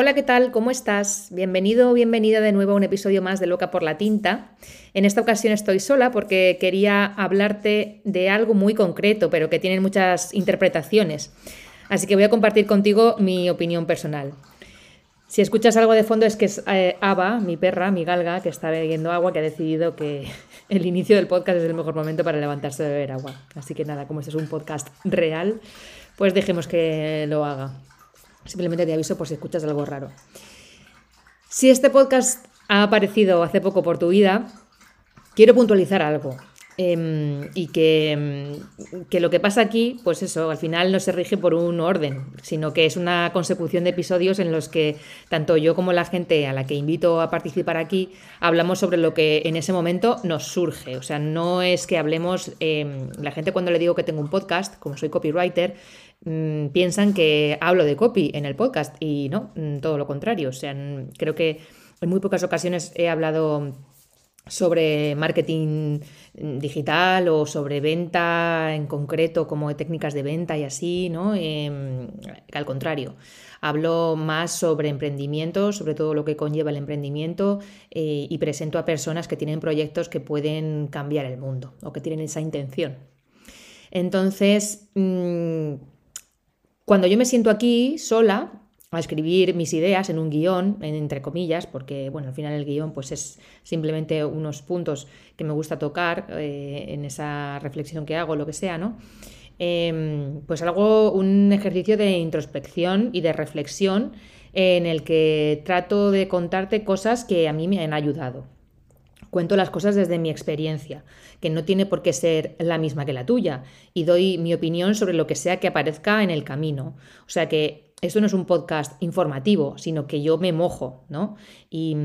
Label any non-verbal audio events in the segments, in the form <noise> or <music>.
Hola, ¿qué tal? ¿Cómo estás? Bienvenido o bienvenida de nuevo a un episodio más de Loca por la Tinta. En esta ocasión estoy sola porque quería hablarte de algo muy concreto, pero que tiene muchas interpretaciones. Así que voy a compartir contigo mi opinión personal. Si escuchas algo de fondo es que es eh, Ava, mi perra, mi galga, que está bebiendo agua, que ha decidido que <laughs> el inicio del podcast es el mejor momento para levantarse de beber agua. Así que nada, como este es un podcast real, pues dejemos que lo haga. Simplemente te aviso por si escuchas algo raro. Si este podcast ha aparecido hace poco por tu vida, quiero puntualizar algo. Em, y que, em, que, lo que pasa aquí, pues eso, al final no se rige por un orden, sino que es una consecución de episodios en los que tanto yo como la gente a la que invito a participar aquí hablamos sobre lo que en ese momento nos surge. O sea, no es que hablemos, em, la gente cuando le digo que tengo un podcast, como soy copywriter, Mm, piensan que hablo de copy en el podcast y no, mm, todo lo contrario. O sea, creo que en muy pocas ocasiones he hablado sobre marketing digital o sobre venta en concreto, como técnicas de venta y así, ¿no? Em, al contrario, hablo más sobre emprendimiento, sobre todo lo que conlleva el emprendimiento eh, y presento a personas que tienen proyectos que pueden cambiar el mundo o que tienen esa intención. Entonces, mm, cuando yo me siento aquí sola a escribir mis ideas en un guion, entre comillas, porque bueno, al final el guion pues es simplemente unos puntos que me gusta tocar eh, en esa reflexión que hago, lo que sea, ¿no? Em, pues hago un ejercicio de introspección y de reflexión en el que trato de contarte cosas que a mí me han ayudado. Cuento las cosas desde mi experiencia, que no tiene por qué ser la misma que la tuya, y doy mi opinión sobre lo que sea que aparezca en el camino. O sea que esto no es un podcast informativo, sino que yo me mojo, ¿no? Y,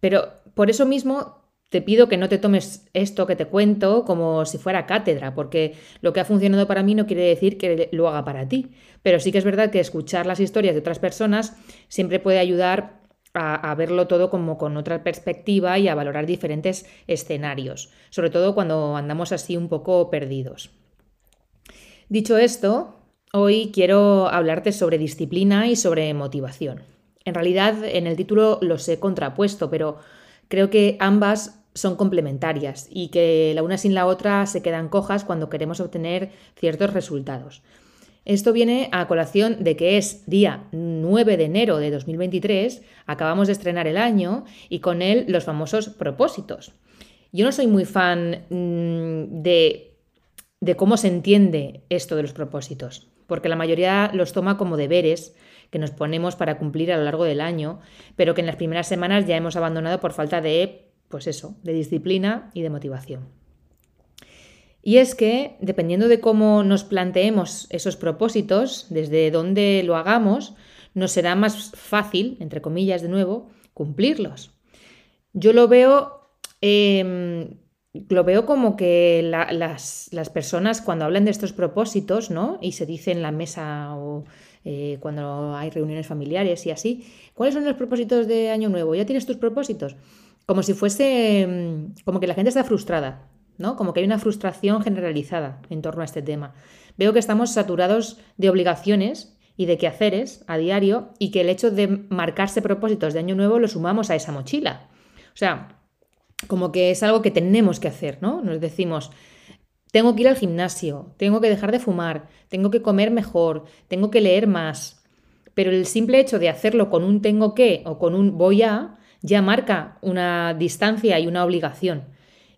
pero por eso mismo te pido que no te tomes esto que te cuento como si fuera cátedra, porque lo que ha funcionado para mí no quiere decir que lo haga para ti. Pero sí que es verdad que escuchar las historias de otras personas siempre puede ayudar a, verlo todo como con otra perspectiva y a valorar diferentes escenarios, sobre todo cuando andamos así un poco perdidos. Dicho esto, hoy quiero hablarte sobre disciplina y sobre motivación. En realidad, en el título los he contrapuesto, pero creo que ambas son complementarias y que la una sin la otra se quedan cojas cuando queremos obtener ciertos resultados. Esto viene a colación de que es día 9 de enero de 2023, acabamos de estrenar el año y con él los famosos propósitos. Yo no soy muy fan mm, de, de cómo se entiende esto de los propósitos, porque la mayoría los toma como deberes que nos ponemos para cumplir a lo largo del año, pero que en las primeras semanas ya hemos abandonado por falta de, pues eso, de disciplina y de motivación. Y es que, dependiendo de cómo nos planteemos esos propósitos, desde dónde lo hagamos, nos será más fácil, entre comillas de nuevo, cumplirlos. Yo lo veo, em, lo veo como que las, personas cuando hablan de estos propósitos, ¿no? Y se dice en la mesa o eh, cuando hay reuniones familiares y así, ¿cuáles son los propósitos de Año Nuevo? ¿Ya tienes tus propósitos? Como si fuese, em, como que la gente está frustrada como que hay una frustración generalizada en torno a este tema. Veo que estamos saturados de obligaciones y de quehaceres a diario y que el hecho de marcarse propósitos de año nuevo lo sumamos a esa mochila. O sea, como que es algo que tenemos que hacer, ¿no? Nos decimos, tengo que ir al gimnasio, tengo que dejar de fumar, tengo que comer mejor, tengo que leer más. pero el simple hecho de hacerlo con un tengo que o con un voy a ya marca una distancia y una obligación.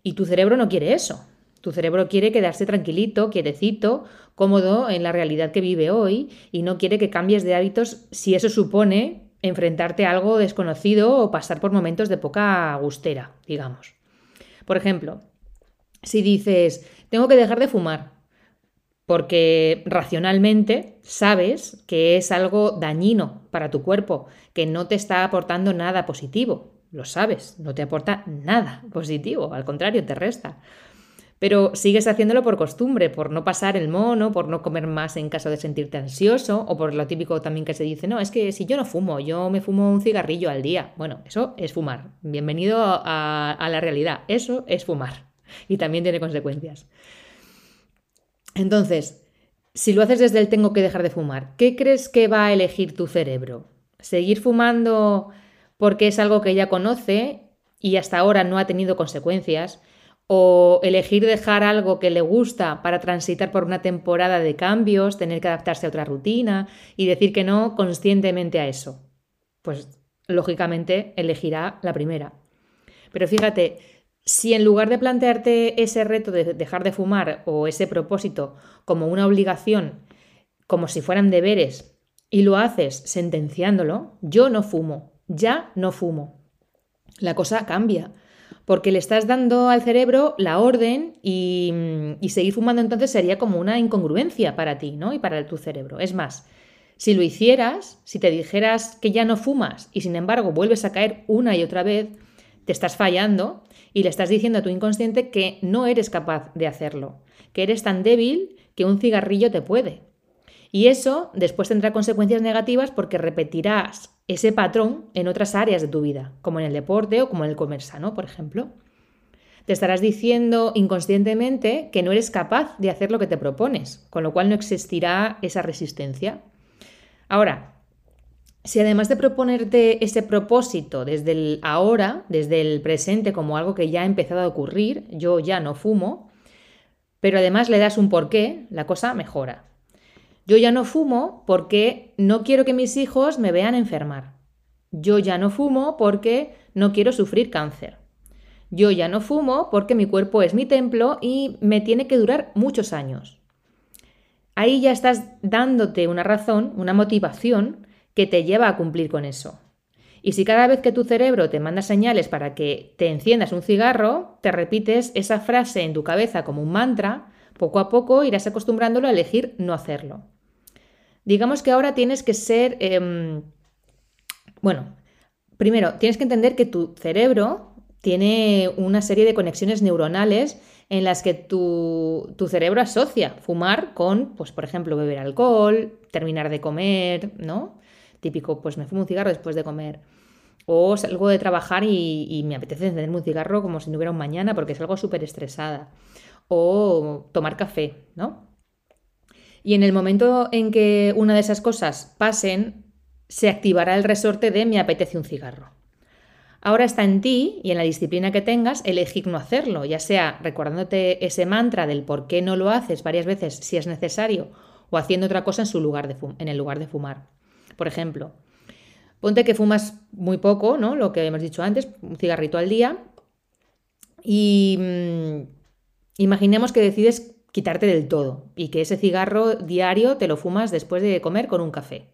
Y tu cerebro no quiere eso. Tu cerebro quiere quedarse tranquilito, quietecito, cómodo en la realidad que vive hoy y no quiere que cambies de hábitos si eso supone enfrentarte a algo desconocido o pasar por momentos de poca gustera, digamos. Por ejemplo, si dices, tengo que dejar de fumar, porque racionalmente sabes que es algo dañino para tu cuerpo, que no te está aportando nada positivo. Lo sabes, no te aporta nada positivo, al contrario, te resta. Pero sigues haciéndolo por costumbre, por no pasar el mono, por no comer más en caso de sentirte ansioso, o por lo típico también que se dice, no, es que si yo no fumo, yo me fumo un cigarrillo al día. Bueno, eso es fumar. Bienvenido a, a la realidad. Eso es fumar. Y también tiene consecuencias. Entonces, si lo haces desde el tengo que dejar de fumar, ¿qué crees que va a elegir tu cerebro? ¿Seguir fumando porque es algo que ya conoce y hasta ahora no ha tenido consecuencias? ¿O elegir dejar algo que le gusta para transitar por una temporada de cambios, tener que adaptarse a otra rutina y decir que no conscientemente a eso? Pues lógicamente elegirá la primera. Pero fíjate, si en lugar de plantearte ese reto de dejar de fumar o ese propósito como una obligación, como si fueran deberes, y lo haces sentenciándolo, yo no fumo, ya no fumo. La cosa cambia, porque le estás dando al cerebro la orden y, seguir fumando entonces sería como una incongruencia para ti, ¿no? Y para tu cerebro. Es más, si lo hicieras, si te dijeras que ya no fumas y sin embargo vuelves a caer una y otra vez, te estás fallando y le estás diciendo a tu inconsciente que no eres capaz de hacerlo, que eres tan débil que un cigarrillo te puede. Y eso después tendrá consecuencias negativas porque repetirás ese patrón en otras áreas de tu vida, como en el deporte o como en el comer sano, por ejemplo. Te estarás diciendo inconscientemente que no eres capaz de hacer lo que te propones, con lo cual no existirá esa resistencia. Ahora, si además de proponerte ese propósito desde el ahora, desde el presente, como algo que ya ha empezado a ocurrir, yo ya no fumo, pero además le das un porqué, la cosa mejora. Yo ya no fumo porque no quiero que mis hijos me vean enfermar. Yo ya no fumo porque no quiero sufrir cáncer. Yo ya no fumo porque mi cuerpo es mi templo y me tiene que durar muchos años. Ahí ya estás dándote una razón, una motivación que te lleva a cumplir con eso. Y si cada vez que tu cerebro te manda señales para que te enciendas un cigarro, te repites esa frase en tu cabeza como un mantra, poco a poco irás acostumbrándolo a elegir no hacerlo. Digamos que ahora tienes que ser, em, bueno, primero, tienes que entender que tu cerebro tiene una serie de conexiones neuronales en las que tu, tu, cerebro asocia fumar con, pues, por ejemplo, beber alcohol, terminar de comer, ¿no? Típico, pues me fumo un cigarro después de comer. O salgo de trabajar y, me apetece encenderme un cigarro como si no hubiera un mañana porque es algo súper estresada. O tomar café, ¿no? Y en el momento en que una de esas cosas pasen, se activará el resorte de me apetece un cigarro. Ahora está en ti y en la disciplina que tengas elegir no hacerlo, ya sea recordándote ese mantra del por qué no lo haces varias veces si es necesario o haciendo otra cosa en, su lugar en el lugar de fumar. Por ejemplo, ponte que fumas muy poco, ¿no? Lo que hemos dicho antes, un cigarrito al día. Y mm, imaginemos que decides quitarte del todo y que ese cigarro diario te lo fumas después de comer con un café.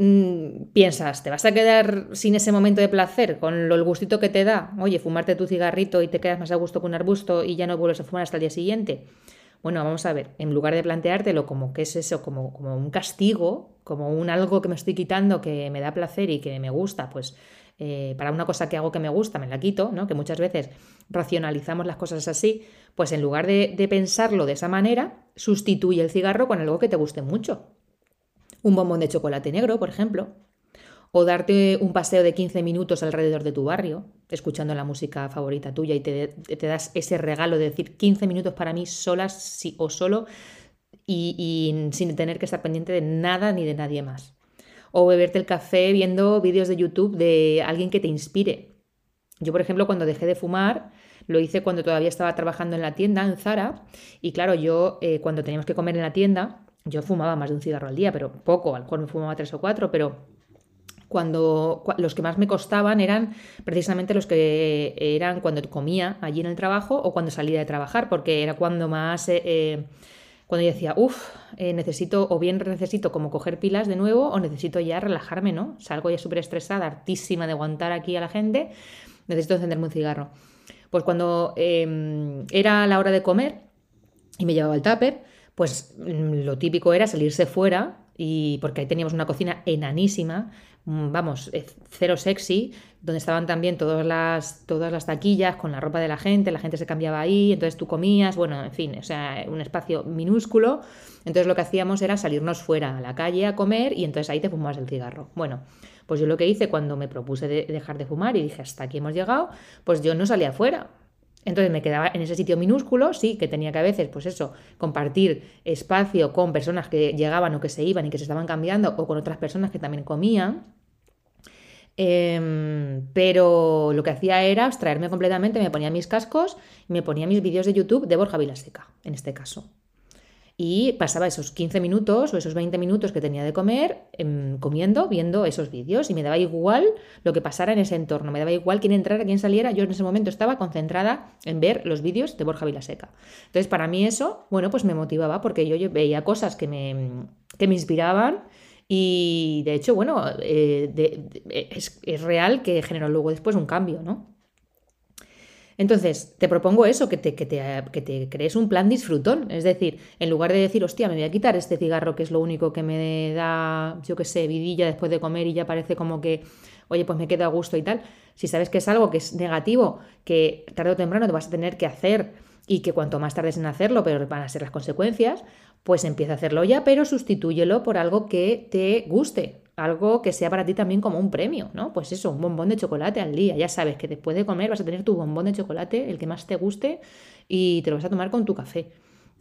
Mm, piensas, ¿te vas a quedar sin ese momento de placer, con lo, el gustito que te da? Oye, fumarte tu cigarrito y te quedas más a gusto con un arbusto y ya no vuelves a fumar hasta el día siguiente. Bueno, vamos a ver, en lugar de planteártelo como que es eso, como, como un castigo, como un algo que me estoy quitando que me da placer y que me gusta, pues eh, para una cosa que hago que me gusta, me la quito, ¿no? Que muchas veces racionalizamos las cosas así, pues en lugar de, pensarlo de esa manera, sustituye el cigarro con algo que te guste mucho. Un bombón de chocolate negro, por ejemplo, o darte un paseo de 15 minutos alrededor de tu barrio, escuchando la música favorita tuya y te, das ese regalo de decir 15 minutos para mí solas o solo y, sin tener que estar pendiente de nada ni de nadie más. O beberte el café viendo vídeos de YouTube de alguien que te inspire. Yo, por ejemplo, cuando dejé de fumar, lo hice cuando todavía estaba trabajando en la tienda, en Zara, y claro, yo eh, cuando teníamos que comer en la tienda, yo fumaba más de un cigarro al día, pero poco, a lo mejor me fumaba tres o cuatro, pero cuando los que más me costaban eran precisamente los que eran cuando comía allí en el trabajo o cuando salía de trabajar, porque era cuando más, eh, eh, cuando yo decía, uff, eh, necesito, o bien necesito como coger pilas de nuevo, o necesito ya relajarme, ¿no? Salgo ya súper estresada, hartísima de aguantar aquí a la gente, necesito encenderme un cigarro. Pues cuando em, era la hora de comer y me llevaba el tupper, pues mm, lo típico era salirse fuera y porque ahí teníamos una cocina enanísima, mm, vamos, eh, cero sexy, donde estaban también todas las, todas las taquillas con la ropa de la gente, la gente se cambiaba ahí, entonces tú comías, bueno, en fin, o sea, un espacio minúsculo. Entonces lo que hacíamos era salirnos fuera a la calle a comer y entonces ahí te fumabas el cigarro. Bueno, pues yo lo que hice cuando me propuse de dejar de fumar y dije hasta aquí hemos llegado, pues yo no salía fuera. Entonces me quedaba en ese sitio minúsculo, sí, que tenía que a veces, pues eso, compartir espacio con personas que llegaban o que se iban y que se estaban cambiando, o con otras personas que también comían. Em, pero lo que hacía era abstraerme completamente, me ponía mis cascos y me ponía mis vídeos de YouTube de Borja Vilaseca, en este caso y pasaba esos 15 minutos o esos 20 minutos que tenía de comer em, comiendo, viendo esos vídeos y me daba igual lo que pasara en ese entorno, me daba igual quién entrara, quién saliera, yo en ese momento estaba concentrada en ver los vídeos de Borja Vilaseca. Entonces para mí eso, bueno, pues me motivaba porque yo, veía cosas que me, que me inspiraban y de hecho, bueno, eh, es, es real que generó luego después un cambio, ¿no? Entonces, te propongo eso, que te, crees un plan disfrutón. Es decir, en lugar de decir, hostia, me voy a quitar este cigarro que es lo único que me da, yo qué sé, vidilla después de comer y ya parece como que, oye, pues me quedo a gusto y tal. Si sabes que es algo que es negativo, que tarde o temprano te vas a tener que hacer y que cuanto más tardes en hacerlo, pero van a ser las consecuencias, pues empieza a hacerlo ya, pero sustitúyelo por algo que te guste algo que sea para ti también como un premio, ¿no? Pues eso, un bombón de chocolate al día. Ya sabes que después de comer vas a tener tu bombón de chocolate, el que más te guste, y te lo vas a tomar con tu café.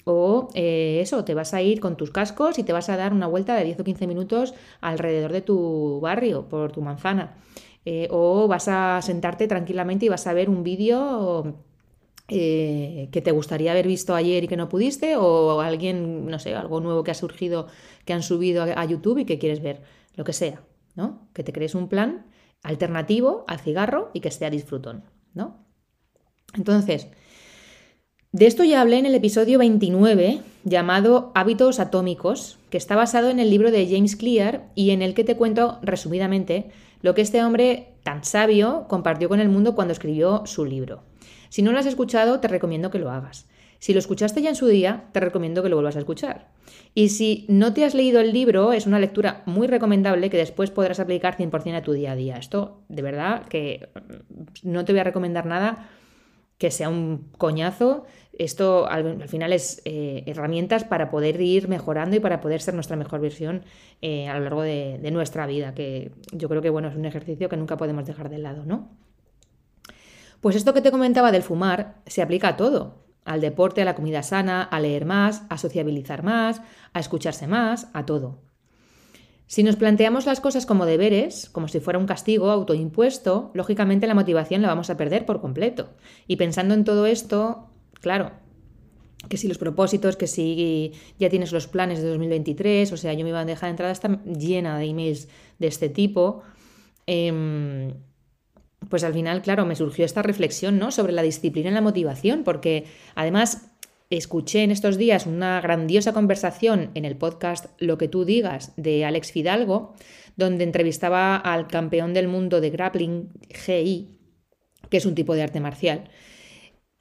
O eh, eso, te vas a ir con tus cascos y te vas a dar una vuelta de 10 o 15 minutos alrededor de tu barrio, por tu manzana. Eh, o vas a sentarte tranquilamente y vas a ver un vídeo eh, que te gustaría haber visto ayer y que no pudiste, o alguien, no sé, algo nuevo que ha surgido, que han subido a YouTube y que quieres ver lo que sea, ¿no? Que te crees un plan alternativo al cigarro y que sea disfrutón, ¿no? Entonces, de esto ya hablé en el episodio 29 llamado Hábitos Atómicos, que está basado en el libro de James Clear y en el que te cuento resumidamente lo que este hombre tan sabio compartió con el mundo cuando escribió su libro. Si no lo has escuchado, te recomiendo que lo hagas. Si lo escuchaste ya en su día, te recomiendo que lo vuelvas a escuchar. Y si no te has leído el libro, es una lectura muy recomendable que después podrás aplicar 100% a tu día a día. Esto, de verdad, que mm, no te voy a recomendar nada que sea un coñazo. Esto al, final es eh, herramientas para poder ir mejorando y para poder ser nuestra mejor versión eh, a lo largo de, de, nuestra vida, que yo creo que bueno, es un ejercicio que nunca podemos dejar de lado, ¿no? Pues esto que te comentaba del fumar se aplica a todo al deporte, a la comida sana, a leer más, a sociabilizar más, a escucharse más, a todo. Si nos planteamos las cosas como deberes, como si fuera un castigo autoimpuesto, lógicamente la motivación la vamos a perder por completo. Y pensando en todo esto, claro, que si los propósitos, que si ya tienes los planes de 2023, o sea, yo mi bandeja de entrada está llena de emails de este tipo, eh, pues al final, claro, me surgió esta reflexión, ¿no? Sobre la disciplina y la motivación, porque además escuché en estos días una grandiosa conversación en el podcast Lo que tú digas de Alex Fidalgo, donde entrevistaba al campeón del mundo de grappling GI, que es un tipo de arte marcial.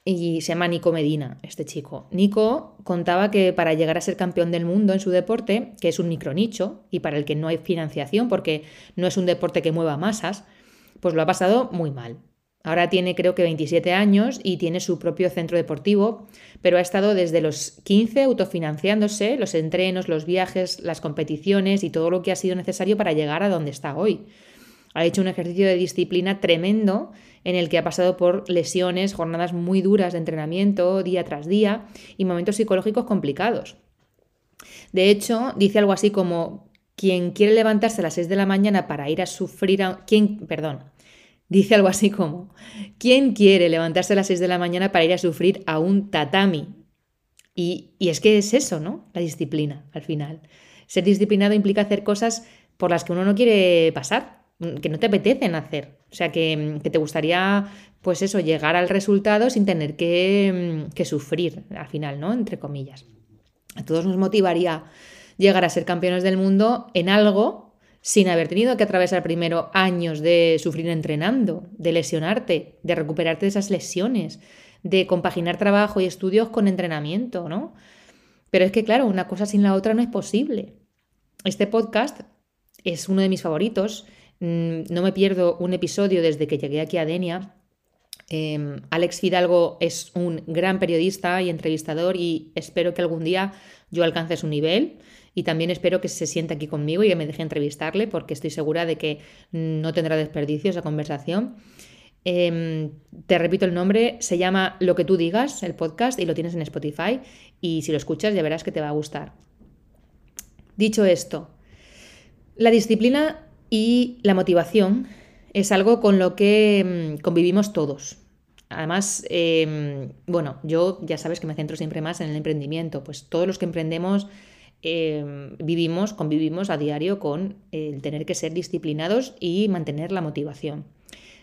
Y se llama Nico Medina, este chico. Nico contaba que para llegar a ser campeón del mundo en su deporte, que es un micronicho y para el que no hay financiación porque no es un deporte que mueva masas, pues lo ha pasado muy mal. Ahora tiene creo que 27 años y tiene su propio centro deportivo, pero ha estado desde los 15 autofinanciándose los entrenos, los viajes, las competiciones y todo lo que ha sido necesario para llegar a donde está hoy. Ha hecho un ejercicio de disciplina tremendo en el que ha pasado por lesiones, jornadas muy duras de entrenamiento día tras día y momentos psicológicos complicados. De hecho, dice algo así como quien quiere levantarse a las 6 de la mañana para ir a sufrir a... ¿Quién, perdón, dice algo así como, ¿quién quiere levantarse a las 6 de la mañana para ir a sufrir a un tatami? Y, y es que es eso, ¿no? La disciplina, al final. Ser disciplinado implica hacer cosas por las que uno no quiere pasar, que no te apetecen hacer. O sea, que, te gustaría, pues eso, llegar al resultado sin tener que, que, sufrir al final, ¿no? Entre comillas. A todos nos motivaría llegar a ser campeones del mundo en algo sin haber tenido que atravesar primero años de sufrir entrenando, de lesionarte, de recuperarte de esas lesiones, de compaginar trabajo y estudios con entrenamiento, ¿no? Pero es que, claro, una cosa sin la otra no es posible. Este podcast es uno de mis favoritos. Mm, no me pierdo un episodio desde que llegué aquí a Denia. Em, Alex Fidalgo es un gran periodista y entrevistador y espero que algún día yo alcance su nivel y también espero que se sienta aquí conmigo y que me deje entrevistarle porque estoy segura de que no tendrá desperdicio esa conversación. Em, te repito el nombre, se llama Lo que tú digas, el podcast, y lo tienes en Spotify. Y si lo escuchas ya verás que te va a gustar. Dicho esto, la disciplina y la motivación es algo con lo que em, convivimos todos. Además, em, bueno, yo ya sabes que me centro siempre más en el emprendimiento, pues todos los que emprendemos vivimos, convivimos a diario con el tener que ser disciplinados y mantener la motivación.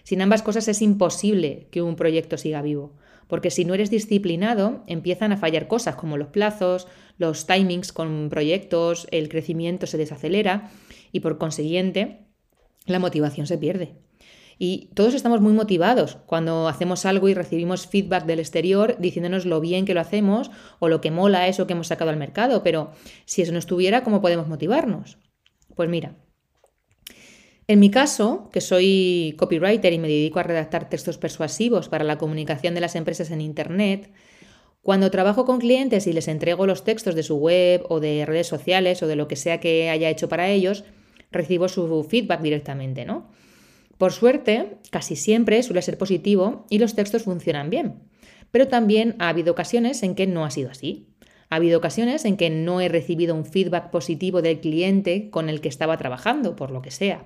Sin ambas cosas es imposible que un proyecto siga vivo, porque si no eres disciplinado empiezan a fallar cosas como los plazos, los timings con proyectos, el crecimiento se desacelera y por consiguiente la motivación se pierde. Y todos estamos muy motivados cuando hacemos algo y recibimos feedback del exterior diciéndonos lo bien que lo hacemos o lo que mola eso que hemos sacado al mercado, pero si eso no estuviera, ¿cómo podemos motivarnos? Pues mira, en mi caso, que soy copywriter y me dedico a redactar textos persuasivos para la comunicación de las empresas en Internet, cuando trabajo con clientes y les entrego los textos de su web o de redes sociales o de lo que sea que haya hecho para ellos, recibo su feedback directamente, ¿no? Por suerte, casi siempre suele ser positivo y los textos funcionan bien. Pero también ha habido ocasiones en que no ha sido así. Ha habido ocasiones en que no he recibido un feedback positivo del cliente con el que estaba trabajando, por lo que sea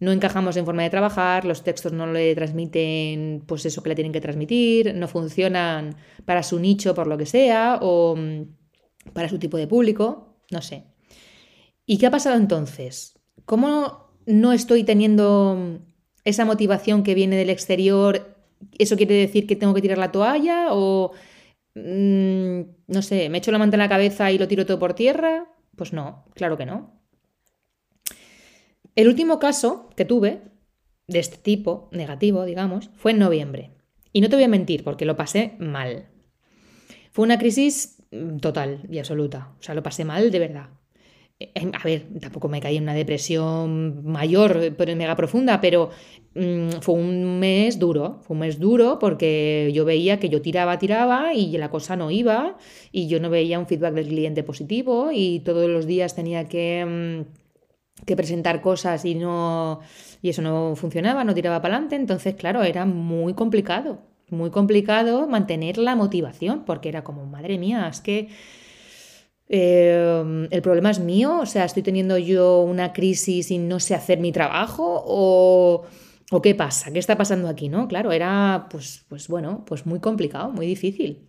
no encajamos en forma de trabajar, los textos no le transmiten pues eso que le tienen que transmitir, no funcionan para su nicho por lo que sea o mm, para su tipo de público, no sé. ¿Y qué ha pasado entonces? ¿Cómo no estoy teniendo esa motivación que viene del exterior? ¿Eso quiere decir que tengo que tirar la toalla o mm, no sé, me echo la manta en la cabeza y lo tiro todo por tierra? Pues no, claro que no. El último caso que tuve de este tipo, negativo, digamos, fue en noviembre. Y no te voy a mentir, porque lo pasé mal. Fue una crisis mm, total y absoluta. O sea, lo pasé mal de verdad. Eh, a ver, tampoco me caí en una depresión mayor, pero mega profunda, pero mm, fue un mes duro. Fue un mes duro porque yo veía que yo tiraba, tiraba y la cosa no iba y yo no veía un feedback del cliente positivo y todos los días tenía que... Mm, que presentar cosas y no y eso no funcionaba, no tiraba para adelante, entonces claro, era muy complicado, muy complicado mantener la motivación, porque era como, madre mía, es que eh, el problema es mío, o sea, estoy teniendo yo una crisis y no sé hacer mi trabajo o, o qué pasa, qué está pasando aquí, ¿no? Claro, era pues, pues bueno, pues muy complicado, muy difícil.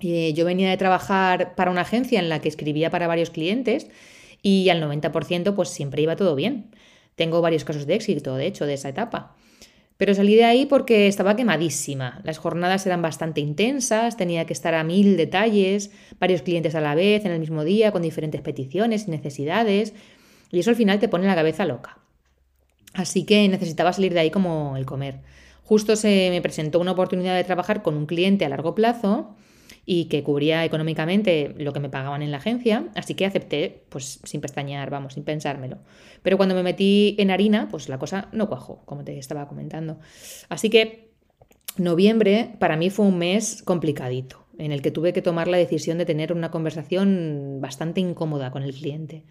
Eh, yo venía de trabajar para una agencia en la que escribía para varios clientes y al 90% pues siempre iba todo bien. Tengo varios casos de éxito, de hecho, de esa etapa. Pero salí de ahí porque estaba quemadísima. Las jornadas eran bastante intensas, tenía que estar a mil detalles, varios clientes a la vez, en el mismo día, con diferentes peticiones y necesidades. Y eso al final te pone la cabeza loca. Así que necesitaba salir de ahí como el comer. Justo se me presentó una oportunidad de trabajar con un cliente a largo plazo y que cubría económicamente lo que me pagaban en la agencia, así que acepté, pues sin pestañear, vamos, sin pensármelo. Pero cuando me metí en harina, pues la cosa no cuajó, como te estaba comentando. Así que noviembre para mí fue un mes complicadito, en el que tuve que tomar la decisión de tener una conversación bastante incómoda con el cliente.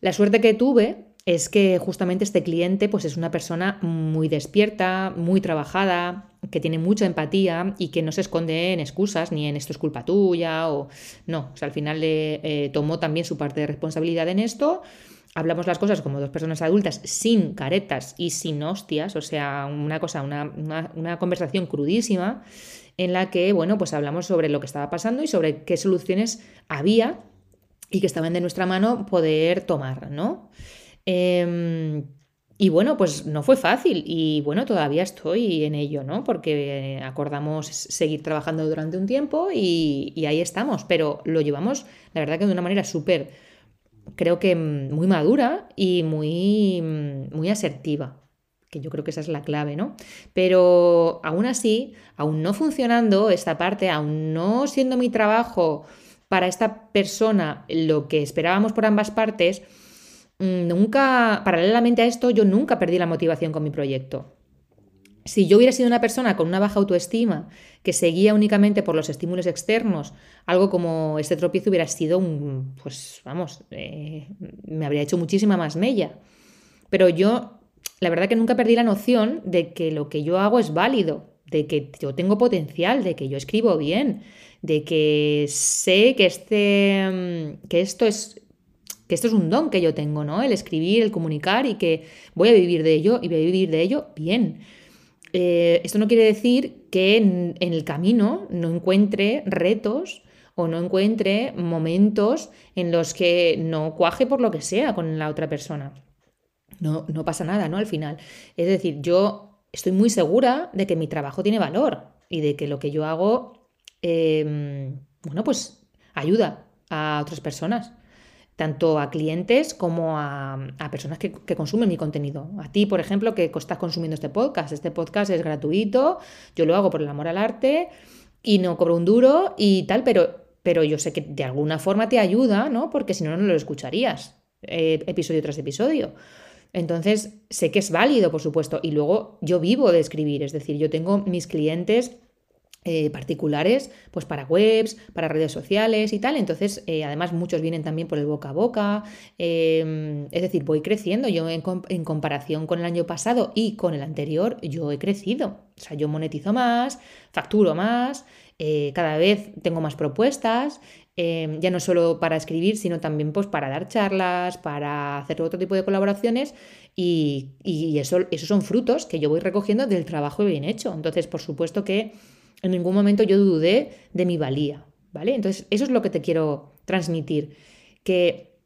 La suerte que tuve es que justamente este cliente pues es una persona muy despierta, muy trabajada, que tiene mucha empatía y que no se esconde en excusas ni en esto es culpa tuya o no, o sea, al final le eh, tomó también su parte de responsabilidad en esto hablamos las cosas como dos personas adultas, sin caretas y sin hostias, o sea, una cosa, una, conversación crudísima en la que, bueno, pues hablamos sobre lo que estaba pasando y sobre qué soluciones había y que estaban de nuestra mano poder tomar, ¿no? Em, y bueno, pues no fue fácil y bueno, todavía estoy en ello, ¿no? Porque acordamos seguir trabajando durante un tiempo y, y ahí estamos, pero lo llevamos, la verdad que de una manera súper creo que mm, muy madura y muy, mm, muy asertiva, que yo creo que esa es la clave, ¿no? Pero aún así, aún no funcionando esta parte, aún no siendo mi trabajo para esta persona lo que esperábamos por ambas partes, nunca, paralelamente a esto, yo nunca perdí la motivación con mi proyecto. Si yo hubiera sido una persona con una baja autoestima que seguía únicamente por los estímulos externos, algo como este tropiezo hubiera sido un, pues vamos, eh, me habría hecho muchísima más mella. Pero yo, la verdad que nunca perdí la noción de que lo que yo hago es válido, de que yo tengo potencial, de que yo escribo bien, de que sé que, este, que esto es que esto es un don que yo tengo, ¿no? El escribir, el comunicar y que voy a vivir de ello y voy a vivir de ello bien. Eh, esto no quiere decir que en, el camino no encuentre retos o no encuentre momentos en los que no cuaje por lo que sea con la otra persona. No, no pasa nada, ¿no? Al final. Es decir, yo estoy muy segura de que mi trabajo tiene valor y de que lo que yo hago, em, bueno, pues ayuda a otras personas tanto a clientes como a, personas que, consumen mi contenido. A ti, por ejemplo, que estás consumiendo este podcast. Este podcast es gratuito, yo lo hago por el amor al arte y no cobro un duro y tal, pero, pero yo sé que de alguna forma te ayuda, ¿no? Porque si no, no lo escucharías eh, episodio tras episodio. Entonces, sé que es válido, por supuesto, y luego yo vivo de escribir, es decir, yo tengo mis clientes eh, particulares, pues para webs, para redes sociales y tal. Entonces, eh, además, muchos vienen también por el boca a boca. Em, es decir, voy creciendo. Yo, en, comparación con el año pasado y con el anterior, yo he crecido. O sea, yo monetizo más, facturo más, eh, cada vez tengo más propuestas. Em, ya no solo para escribir, sino también pues, para dar charlas, para hacer otro tipo de colaboraciones y, y eso, esos son frutos que yo voy recogiendo del trabajo bien hecho. Entonces, por supuesto que en ningún momento yo dudé de mi valía, ¿vale? Entonces, eso es lo que te quiero transmitir, que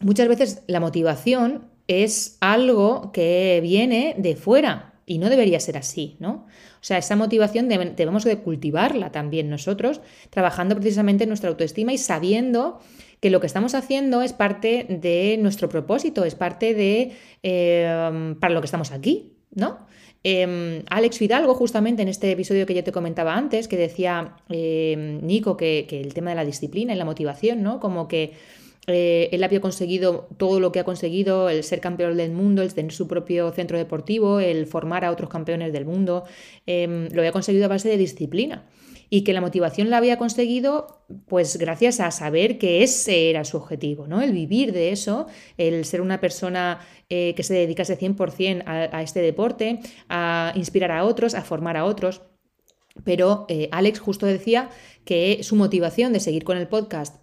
muchas veces la motivación es algo que viene de fuera y no debería ser así, ¿no? O sea, esa motivación debemos de cultivarla también nosotros, trabajando precisamente en nuestra autoestima y sabiendo que lo que estamos haciendo es parte de nuestro propósito, es parte de eh, para lo que estamos aquí, ¿no? Em, Alex Fidalgo, justamente en este episodio que yo te comentaba antes, que decía em, Nico que, el tema de la disciplina y la motivación, ¿no? Como que eh, él había conseguido todo lo que ha conseguido, el ser campeón del mundo, el tener su propio centro deportivo, el formar a otros campeones del mundo, em, lo había conseguido a base de disciplina y que la motivación la había conseguido pues gracias a saber que ese era su objetivo, ¿no? El vivir de eso, el ser una persona eh, que se dedicase 100% a, a este deporte, a inspirar a otros, a formar a otros. Pero eh, Alex justo decía que su motivación de seguir con el podcast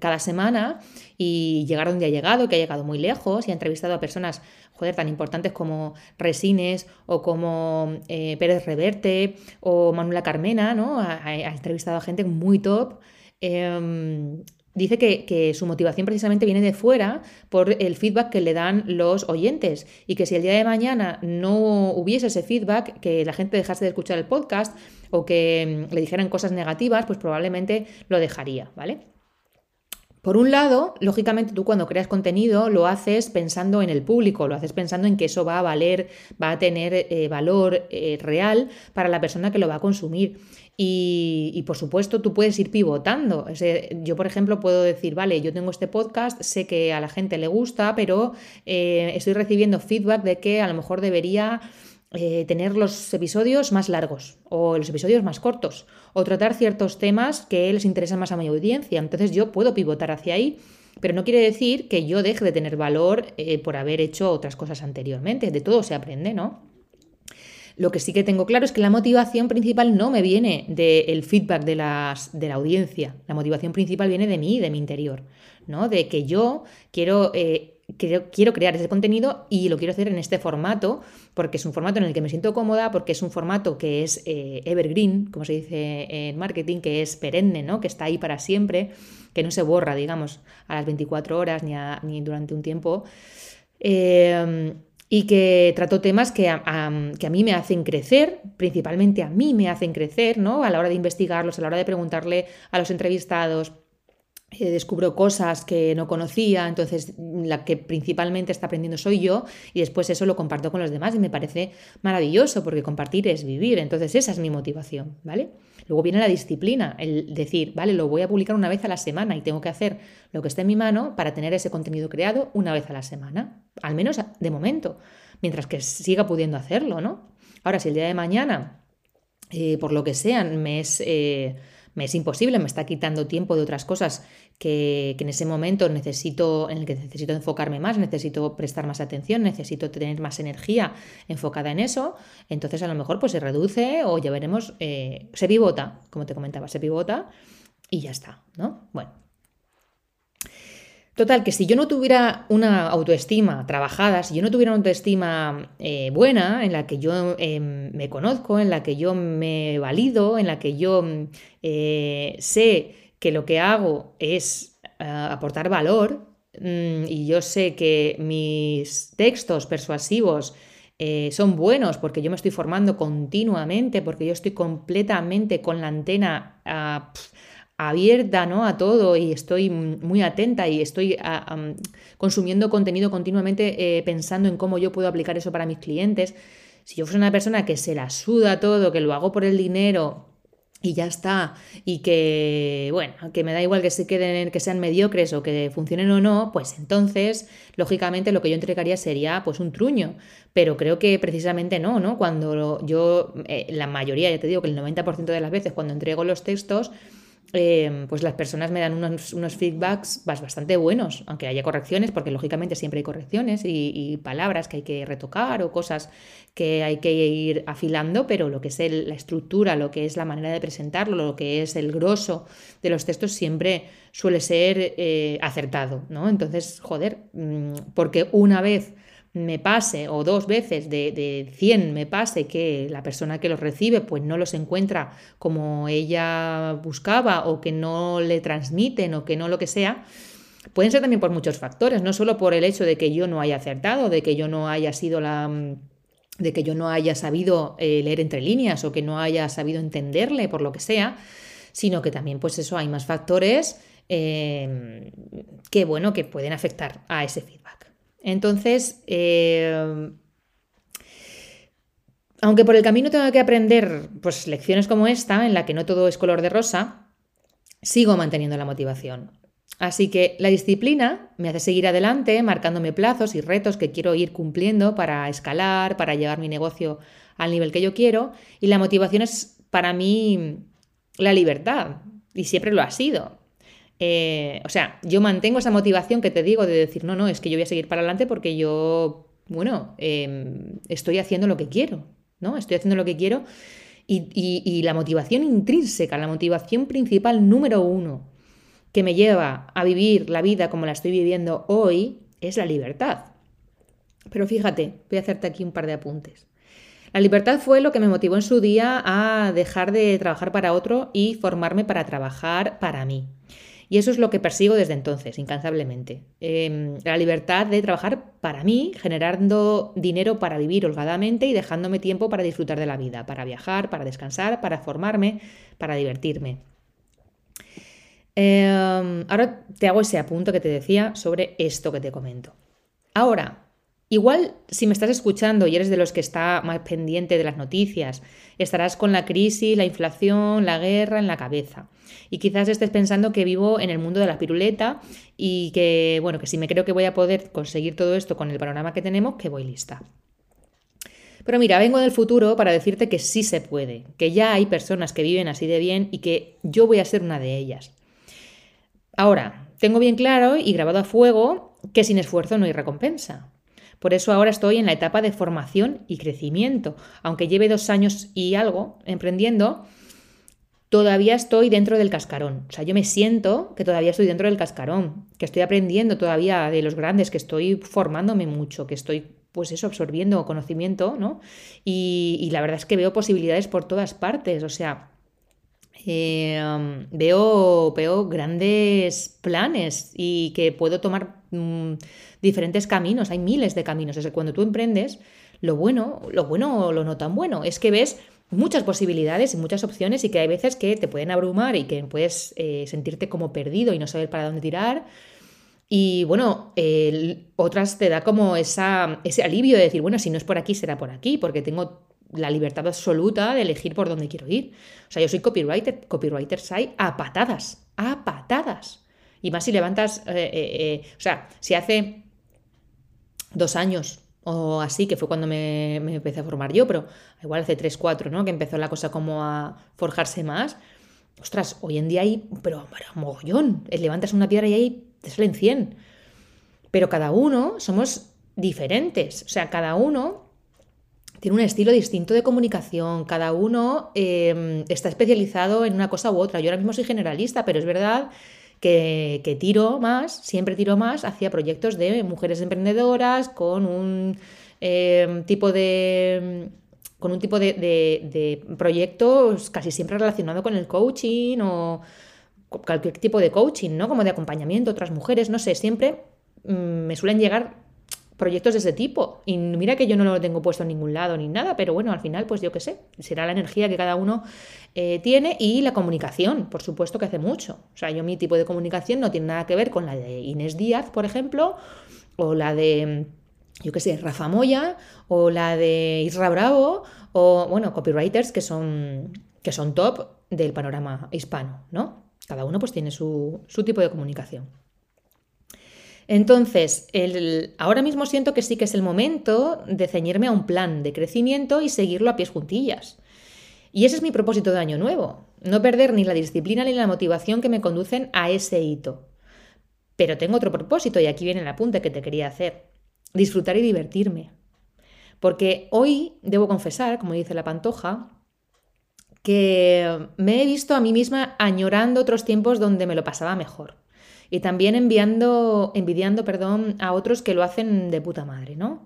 cada semana y llegar donde ha llegado, que ha llegado muy lejos y ha entrevistado a personas joder, tan importantes como Resines o como eh, Pérez Reverte o Manuela Carmena, ¿no? Ha, entrevistado a gente muy top. Em, dice que, su motivación precisamente viene de fuera por el feedback que le dan los oyentes y que si el día de mañana no hubiese ese feedback, que la gente dejase de escuchar el podcast o que mm, le dijeran cosas negativas, pues probablemente lo dejaría, ¿vale? Por un lado, lógicamente tú cuando creas contenido lo haces pensando en el público, lo haces pensando en que eso va a valer, va a tener eh, valor eh, real para la persona que lo va a consumir. Y, por supuesto, tú puedes ir pivotando. yo, por ejemplo, puedo decir, vale, yo tengo este podcast, sé que a la gente le gusta, pero eh, estoy recibiendo feedback de que a lo mejor debería eh, tener los episodios más largos o los episodios más cortos o tratar ciertos temas que les interesan más a mi audiencia. Entonces yo puedo pivotar hacia ahí, pero no quiere decir que yo deje de tener valor eh, por haber hecho otras cosas anteriormente. De todo se aprende, ¿no? Lo que sí que tengo claro es que la motivación principal no me viene del feedback de, las, de la audiencia. La motivación principal viene de mí, de mi interior, ¿no? De que yo quiero eh, quiero, crear ese contenido y lo quiero hacer en este formato, porque es un formato en el que me siento cómoda, porque es un formato que es eh, evergreen, como se dice en marketing, que es perenne, ¿no? que está ahí para siempre, que no se borra, digamos, a las 24 horas ni, ni durante un tiempo. Em, y que trato temas que a, que a, mí me hacen crecer, principalmente a mí me hacen crecer, ¿no? A la hora de investigarlos, a la hora de preguntarle a los entrevistados, eh, descubro cosas que no conocía, entonces la que principalmente está aprendiendo soy yo y después eso lo comparto con los demás y me parece maravilloso porque compartir es vivir, entonces esa es mi motivación, ¿vale? Luego viene la disciplina, el decir, vale, lo voy a publicar una vez a la semana y tengo que hacer lo que esté en mi mano para tener ese contenido creado una vez a la semana, al menos de momento, mientras que siga pudiendo hacerlo, ¿no? Ahora, si el día de mañana, eh, por lo que sean, me es... Eh, me es imposible, me está quitando tiempo de otras cosas que, en ese momento necesito, en el que necesito enfocarme más, necesito prestar más atención, necesito tener más energía enfocada en eso, entonces a lo mejor pues se reduce o ya veremos, eh, se pivota, como te comentaba, se pivota y ya está, ¿no? Bueno, Total, que si yo no tuviera una autoestima trabajada, si yo no tuviera una autoestima eh, buena, en la que yo em, me conozco, en la que yo me valido, en la que yo eh, sé que lo que hago es eh, aportar valor mm, y yo sé que mis textos persuasivos son buenos porque yo me estoy formando continuamente, porque yo estoy completamente con la antena a abierta ¿no? a todo y estoy muy atenta y estoy consumiendo contenido continuamente eh, pensando en cómo yo puedo aplicar eso para mis clientes. Si yo fuera una persona que se la suda todo, que lo hago por el dinero y ya está, y que, bueno, que me da igual que se queden, que sean mediocres o que funcionen o no, pues entonces, lógicamente, lo que yo entregaría sería pues un truño. Pero creo que precisamente no, ¿no? Cuando yo, eh, la mayoría, ya te digo que el 90% de las veces cuando entrego los textos, Em, pues las personas me dan unos, feedbacks bastante buenos, aunque haya correcciones, porque lógicamente siempre hay correcciones y, palabras que hay que retocar o cosas que hay que ir afilando, pero lo que es la estructura, lo que es la manera de presentarlo, lo que es el grosso de los textos siempre suele ser eh, acertado, ¿no? Entonces, joder, mm, porque una vez me pase, o dos veces de, de 100 me pase que la persona que los recibe pues no los encuentra como ella buscaba o que no le transmiten o que no lo que sea, pueden ser también por muchos factores, no solo por el hecho de que yo no haya acertado, de que yo no haya sido la de que yo no haya sabido eh, leer entre líneas o que no haya sabido entenderle por lo que sea, sino que también pues eso hay más factores eh, que bueno que pueden afectar a ese feedback. Entonces, eh, aunque por el camino tengo que aprender pues, lecciones como esta, en la que no todo es color de rosa, sigo manteniendo la motivación. Así que la disciplina me hace seguir adelante, marcándome plazos y retos que quiero ir cumpliendo para escalar, para llevar mi negocio al nivel que yo quiero. Y la motivación es para mí la libertad, y siempre lo ha sido. Eh, o sea, yo mantengo esa motivación que te digo de decir, no, no, es que yo voy a seguir para adelante porque yo, bueno, em, estoy haciendo lo que quiero, ¿no? Estoy haciendo lo que quiero. Y, la motivación intrínseca, la motivación principal número uno que me lleva a vivir la vida como la estoy viviendo hoy es la libertad. Pero fíjate, voy a hacerte aquí un par de apuntes. La libertad fue lo que me motivó en su día a dejar de trabajar para otro y formarme para trabajar para mí. Y eso es lo que persigo desde entonces, incansablemente. Em, la libertad de trabajar para mí, generando dinero para vivir holgadamente y dejándome tiempo para disfrutar de la vida, para viajar, para descansar, para formarme, para divertirme. Em, ahora te hago ese apunto que te decía sobre esto que te comento. Ahora, Igual, si me estás escuchando y eres de los que está más pendiente de las noticias, estarás con la crisis, la inflación, la guerra en la cabeza. Y quizás estés pensando que vivo en el mundo de la piruleta y que, bueno, que si me creo que voy a poder conseguir todo esto con el panorama que tenemos, que voy lista. Pero mira, vengo del futuro para decirte que sí se puede, que ya hay personas que viven así de bien y que yo voy a ser una de ellas. Ahora, tengo bien claro y grabado a fuego que sin esfuerzo no hay recompensa. Por eso ahora estoy en la etapa de formación y crecimiento. Aunque lleve dos años y algo emprendiendo, todavía estoy dentro del cascarón. O sea, yo me siento que todavía estoy dentro del cascarón, que estoy aprendiendo todavía de los grandes, que estoy formándome mucho, que estoy pues eso, absorbiendo conocimiento, ¿no? Y, la verdad es que veo posibilidades por todas partes, o sea, eh, um, veo, veo grandes planes y que puedo tomar mm, diferentes caminos, hay miles de caminos, es cuando tú emprendes, lo bueno, lo bueno o lo no tan bueno, es que ves muchas posibilidades y muchas opciones y que hay veces que te pueden abrumar y que puedes eh, sentirte como perdido y no saber para dónde tirar y bueno, otras te da como esa, ese alivio de decir, bueno, si no es por aquí, será por aquí, porque tengo la libertad absoluta de elegir por dónde quiero ir. O sea, yo soy copywriter, copywriters hay a patadas, a patadas. Y más si levantas, eh, eh, eh, o sea, si hace dos años o así, que fue cuando me, empecé a formar yo, pero igual hace tres, cuatro, ¿no? Que empezó la cosa como a forjarse más. Ostras, hoy en día hay, pero, pero mogollón. Levantas una piedra y hay te salen 100. Pero cada uno somos diferentes. O sea, cada uno tiene un estilo distinto de comunicación, cada uno está especializado en una cosa u otra. Yo ahora mismo soy generalista, pero es verdad que, tiro más, siempre tiro más hacia proyectos de mujeres emprendedoras con un em, tipo de con un tipo de, de proyectos casi siempre relacionado con el coaching o cualquier tipo de coaching, ¿no? Como de acompañamiento, otras mujeres, no sé, siempre mm, me suelen llegar proyectos de ese tipo. Y mira que yo no lo tengo puesto en ningún lado ni nada, pero bueno, al final, pues yo qué sé, será la energía que cada uno eh, tiene y la comunicación, por supuesto que hace mucho. O sea, yo mi tipo de comunicación no tiene nada que ver con la de Inés Díaz, por ejemplo, o la de, yo qué sé, Rafa Moya, o la de Isra Bravo, o bueno, copywriters que son, que son top del panorama hispano, ¿no? Cada uno pues tiene su, tipo de comunicación. Entonces, ahora mismo siento que sí que es el momento de ceñirme a un plan de crecimiento y seguirlo a pies juntillas. Y ese es mi propósito de año nuevo, no perder ni la disciplina ni la motivación que me conducen a ese hito. Pero tengo otro propósito y aquí viene el apunte que te quería hacer. Disfrutar y divertirme. Porque hoy debo confesar, como dice la pantoja, que me he visto a mí misma añorando otros tiempos donde me lo pasaba mejor. Y también enviando, envidiando perdón, a otros que lo hacen de puta madre, ¿no?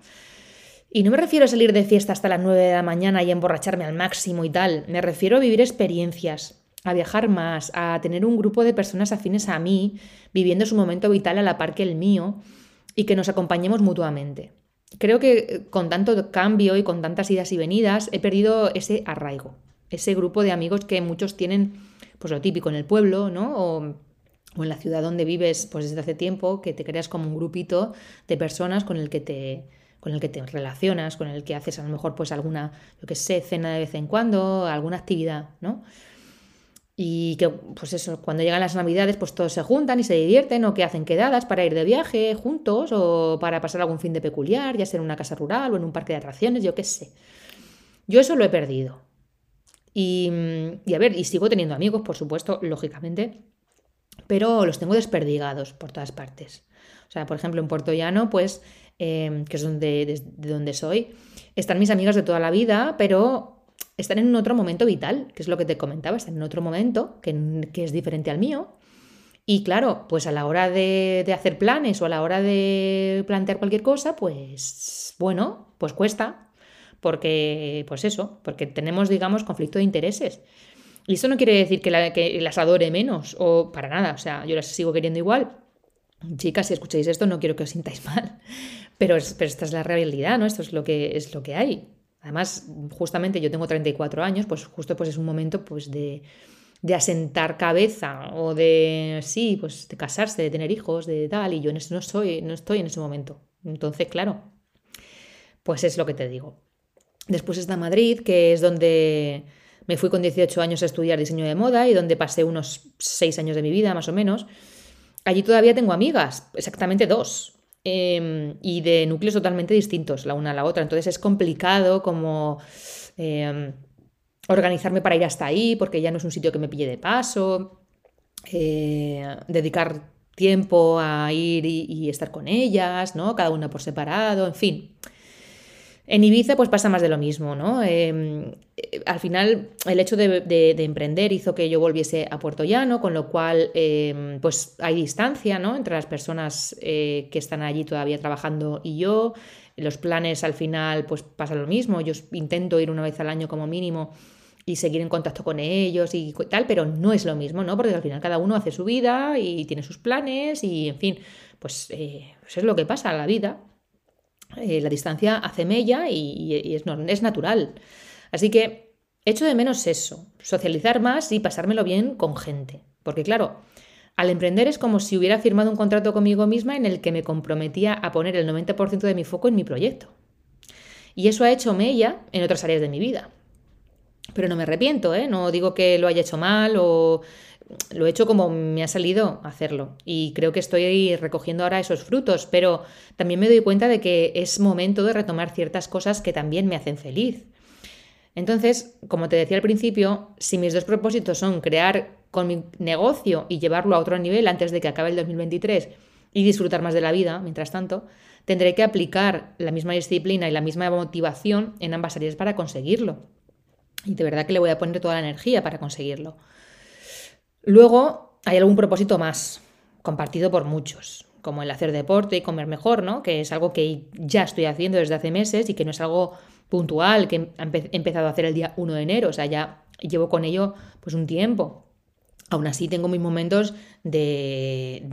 Y no me refiero a salir de fiesta hasta las 9 de la mañana y emborracharme al máximo y tal. Me refiero a vivir experiencias, a viajar más, a tener un grupo de personas afines a mí, viviendo su momento vital a la par que el mío, y que nos acompañemos mutuamente. Creo que con tanto cambio y con tantas idas y venidas he perdido ese arraigo ese grupo de amigos que muchos tienen, pues lo típico en el pueblo, ¿no? En la ciudad donde vives, pues desde hace tiempo, que te creas como un grupito de personas con el que te con el que te relacionas, con el que haces a lo mejor pues alguna, yo que sé, cena de vez en cuando, alguna actividad, ¿no? Y que, pues eso, cuando llegan las navidades, pues todos se juntan y se divierten o que hacen quedadas para ir de viaje juntos o para pasar algún fin de peculiar, ya sea en una casa rural o en un parque de atracciones, yo qué sé. Yo eso lo he perdido. Y, a ver, y sigo teniendo amigos, por supuesto, lógicamente, pero los tengo desperdigados por todas partes. O sea, por ejemplo, en Puerto Llano, pues, em, que es donde, de, donde soy, están mis amigas de toda la vida, pero están en otro momento vital, que es lo que te comentaba, están en otro momento que, que es diferente al mío. Y claro, pues a la hora de, de, hacer planes o a la hora de plantear cualquier cosa, pues bueno, pues cuesta porque, pues eso, porque tenemos, digamos, conflicto de intereses. Y eso no quiere decir que, las adore menos, o para nada, o sea, yo las sigo queriendo igual. Chicas, si escucháis esto, no quiero que os sintáis <laughs> mal, pero, esta es la realidad, ¿no? Esto es lo que, es lo que hay. Además, justamente yo tengo 34 años, pues justo pues es un momento pues de, de asentar cabeza o de, sí, pues de casarse, de tener hijos, de tal, y yo no, soy, no estoy en ese momento. Entonces, claro, pues es lo que te digo. Después está Madrid, que es donde me fui con 18 años a estudiar diseño de moda y donde pasé unos 6 años de mi vida, más o menos. Allí todavía tengo amigas, exactamente dos, em, y de núcleos totalmente distintos la una a la otra. Entonces es complicado como em, organizarme para ir hasta ahí, porque ya no es un sitio que me pille de paso, eh, dedicar tiempo a ir y, estar con ellas, ¿no? Cada una por separado, en fin. En Ibiza pues pasa más de lo mismo, ¿no? Em, eh, al final el hecho de, emprender hizo que yo volviese a Puerto Llano, con lo cual em, pues hay distancia, ¿no? Entre las personas eh, que están allí todavía trabajando y yo. Los planes al final pues pasa lo mismo. Yo intento ir una vez al año como mínimo y seguir en contacto con ellos y tal, pero no es lo mismo, ¿no? Porque al final cada uno hace su vida y tiene sus planes y, en fin, pues, eh, pues es lo que pasa, la vida. Eh, la distancia hace mella y, es, es natural. Así que echo de menos eso, socializar más y pasármelo bien con gente. Porque claro, al emprender es como si hubiera firmado un contrato conmigo misma en el que me comprometía a poner el 90% de mi foco en mi proyecto. Y eso ha hecho mella en otras áreas de mi vida. Pero no me arrepiento, ¿eh? No digo que lo haya hecho mal o lo he hecho como me ha salido hacerlo y creo que estoy recogiendo ahora esos frutos, pero también me doy cuenta de que es momento de retomar ciertas cosas que también me hacen feliz. Entonces, como te decía al principio, si mis dos propósitos son crear con mi negocio y llevarlo a otro nivel antes de que acabe el 2023 y disfrutar más de la vida, mientras tanto, tendré que aplicar la misma disciplina y la misma motivación en ambas áreas para conseguirlo. Y de verdad que le voy a poner toda la energía para conseguirlo. Luego hay algún propósito más, compartido por muchos, como el hacer deporte y comer mejor, ¿no? Que es algo que ya estoy haciendo desde hace meses y que no es algo puntual, que he empezado a hacer el día 1 de enero, o sea, ya llevo con ello pues un tiempo. Aún así tengo mis momentos de,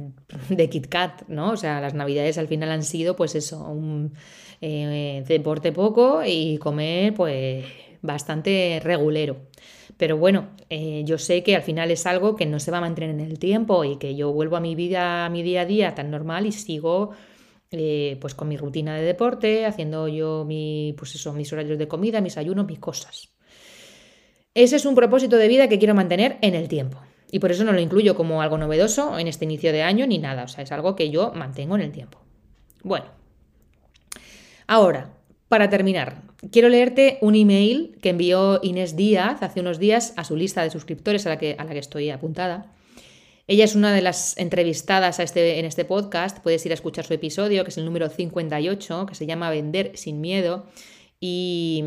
de Kit Kat, ¿no? O sea, las navidades al final han sido pues eso, un eh, deporte poco y comer pues bastante regulero. Pero bueno, eh, yo sé que al final es algo que no se va a mantener en el tiempo y que yo vuelvo a mi vida, a mi día a día tan normal y sigo eh, pues con mi rutina de deporte, haciendo yo mi, pues eso, mis horarios de comida, mis ayunos, mis cosas. Ese es un propósito de vida que quiero mantener en el tiempo. Y por eso no lo incluyo como algo novedoso en este inicio de año ni nada. O sea, es algo que yo mantengo en el tiempo. Bueno. Ahora, para terminar, quiero leerte un email que envió Inés Díaz hace unos días a su lista de suscriptores a la que, a la que estoy apuntada. Ella es una de las entrevistadas este, en este podcast. Puedes ir a escuchar su episodio, que es el número 58, que se llama Vender sin miedo. Y,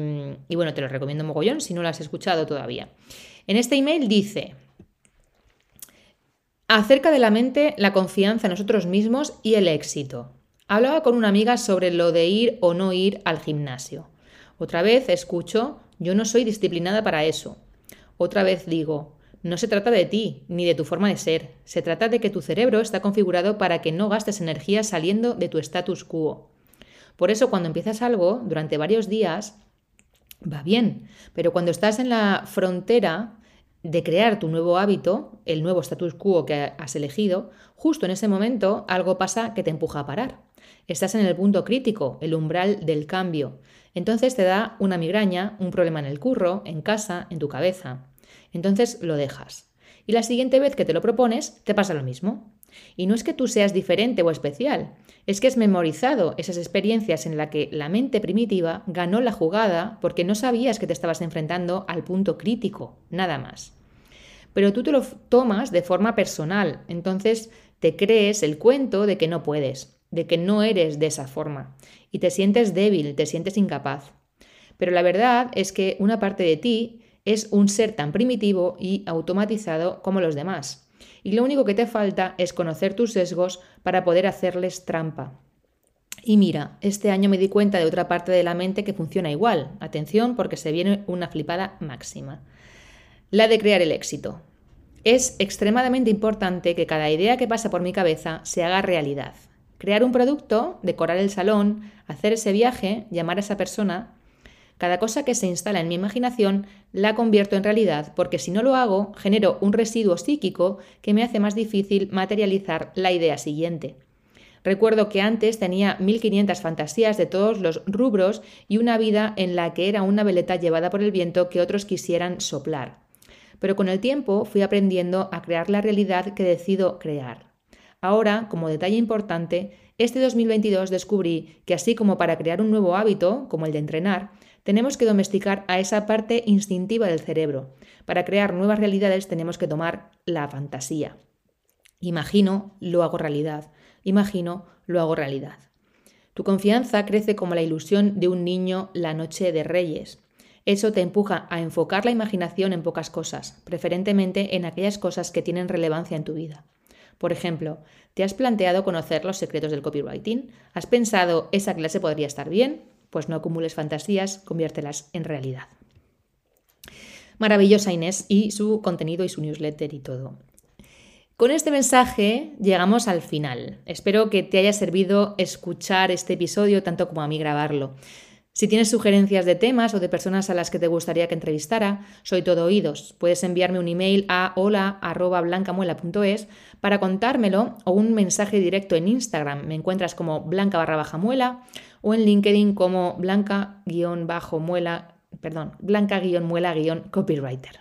y bueno, te lo recomiendo mogollón si no lo has escuchado todavía. En este email dice, acerca de la mente, la confianza en nosotros mismos y el éxito. Hablaba con una amiga sobre lo de ir o no ir al gimnasio. Otra vez escucho, yo no soy disciplinada para eso. Otra vez digo, no se trata de ti, ni de tu forma de ser. Se trata de que tu cerebro está configurado para que no gastes energía saliendo de tu status quo. Por eso cuando empiezas algo, durante varios días, va bien. Pero cuando estás en la frontera de crear tu nuevo hábito, el nuevo status quo que has elegido, justo en ese momento algo pasa que te empuja a parar. Estás en el punto crítico, el umbral del cambio. Entonces te da una migraña, un problema en el curro, en casa, en tu cabeza. Entonces lo dejas. Y la siguiente vez que te lo propones, te pasa lo mismo. Y no es que tú seas diferente o especial, es que has memorizado esas experiencias en las que la mente primitiva ganó la jugada porque no sabías que te estabas enfrentando al punto crítico, nada más. Pero tú te lo tomas de forma personal, entonces te crees el cuento de que no puedes de que no eres de esa forma y te sientes débil, te sientes incapaz. Pero la verdad es que una parte de ti es un ser tan primitivo y automatizado como los demás. Y lo único que te falta es conocer tus sesgos para poder hacerles trampa. Y mira, este año me di cuenta de otra parte de la mente que funciona igual. Atención porque se viene una flipada máxima. La de crear el éxito. Es extremadamente importante que cada idea que pasa por mi cabeza se haga realidad. Crear un producto, decorar el salón, hacer ese viaje, llamar a esa persona. Cada cosa que se instala en mi imaginación la convierto en realidad porque si no lo hago genero un residuo psíquico que me hace más difícil materializar la idea siguiente. Recuerdo que antes tenía 1500 fantasías de todos los rubros y una vida en la que era una veleta llevada por el viento que otros quisieran soplar. Pero con el tiempo fui aprendiendo a crear la realidad que decido crear. Ahora, como detalle importante, este 2022 descubrí que así como para crear un nuevo hábito, como el de entrenar, tenemos que domesticar a esa parte instintiva del cerebro. Para crear nuevas realidades tenemos que tomar la fantasía. Imagino, lo hago realidad. Imagino, lo hago realidad. Tu confianza crece como la ilusión de un niño la noche de Reyes. Eso te empuja a enfocar la imaginación en pocas cosas, preferentemente en aquellas cosas que tienen relevancia en tu vida. Por ejemplo, ¿te has planteado conocer los secretos del copywriting? ¿Has pensado esa clase podría estar bien? Pues no acumules fantasías, conviértelas en realidad. Maravillosa Inés y su contenido y su newsletter y todo. Con este mensaje llegamos al final. Espero que te haya servido escuchar este episodio tanto como a mí grabarlo. Si tienes sugerencias de temas o de personas a las que te gustaría que entrevistara, soy todo oídos. Puedes enviarme un email a hola.blancamuela.es para contármelo o un mensaje directo en Instagram. Me encuentras como blanca barra muela o en LinkedIn como blanca-muela, perdón, blanca-muela-copywriter.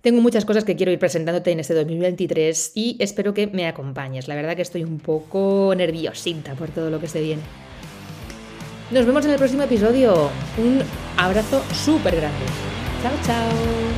Tengo muchas cosas que quiero ir presentándote en este 2023 y espero que me acompañes. La verdad que estoy un poco nerviosita por todo lo que se viene. Nos vemos en el próximo episodio. Un abrazo súper grande. Chao, chao.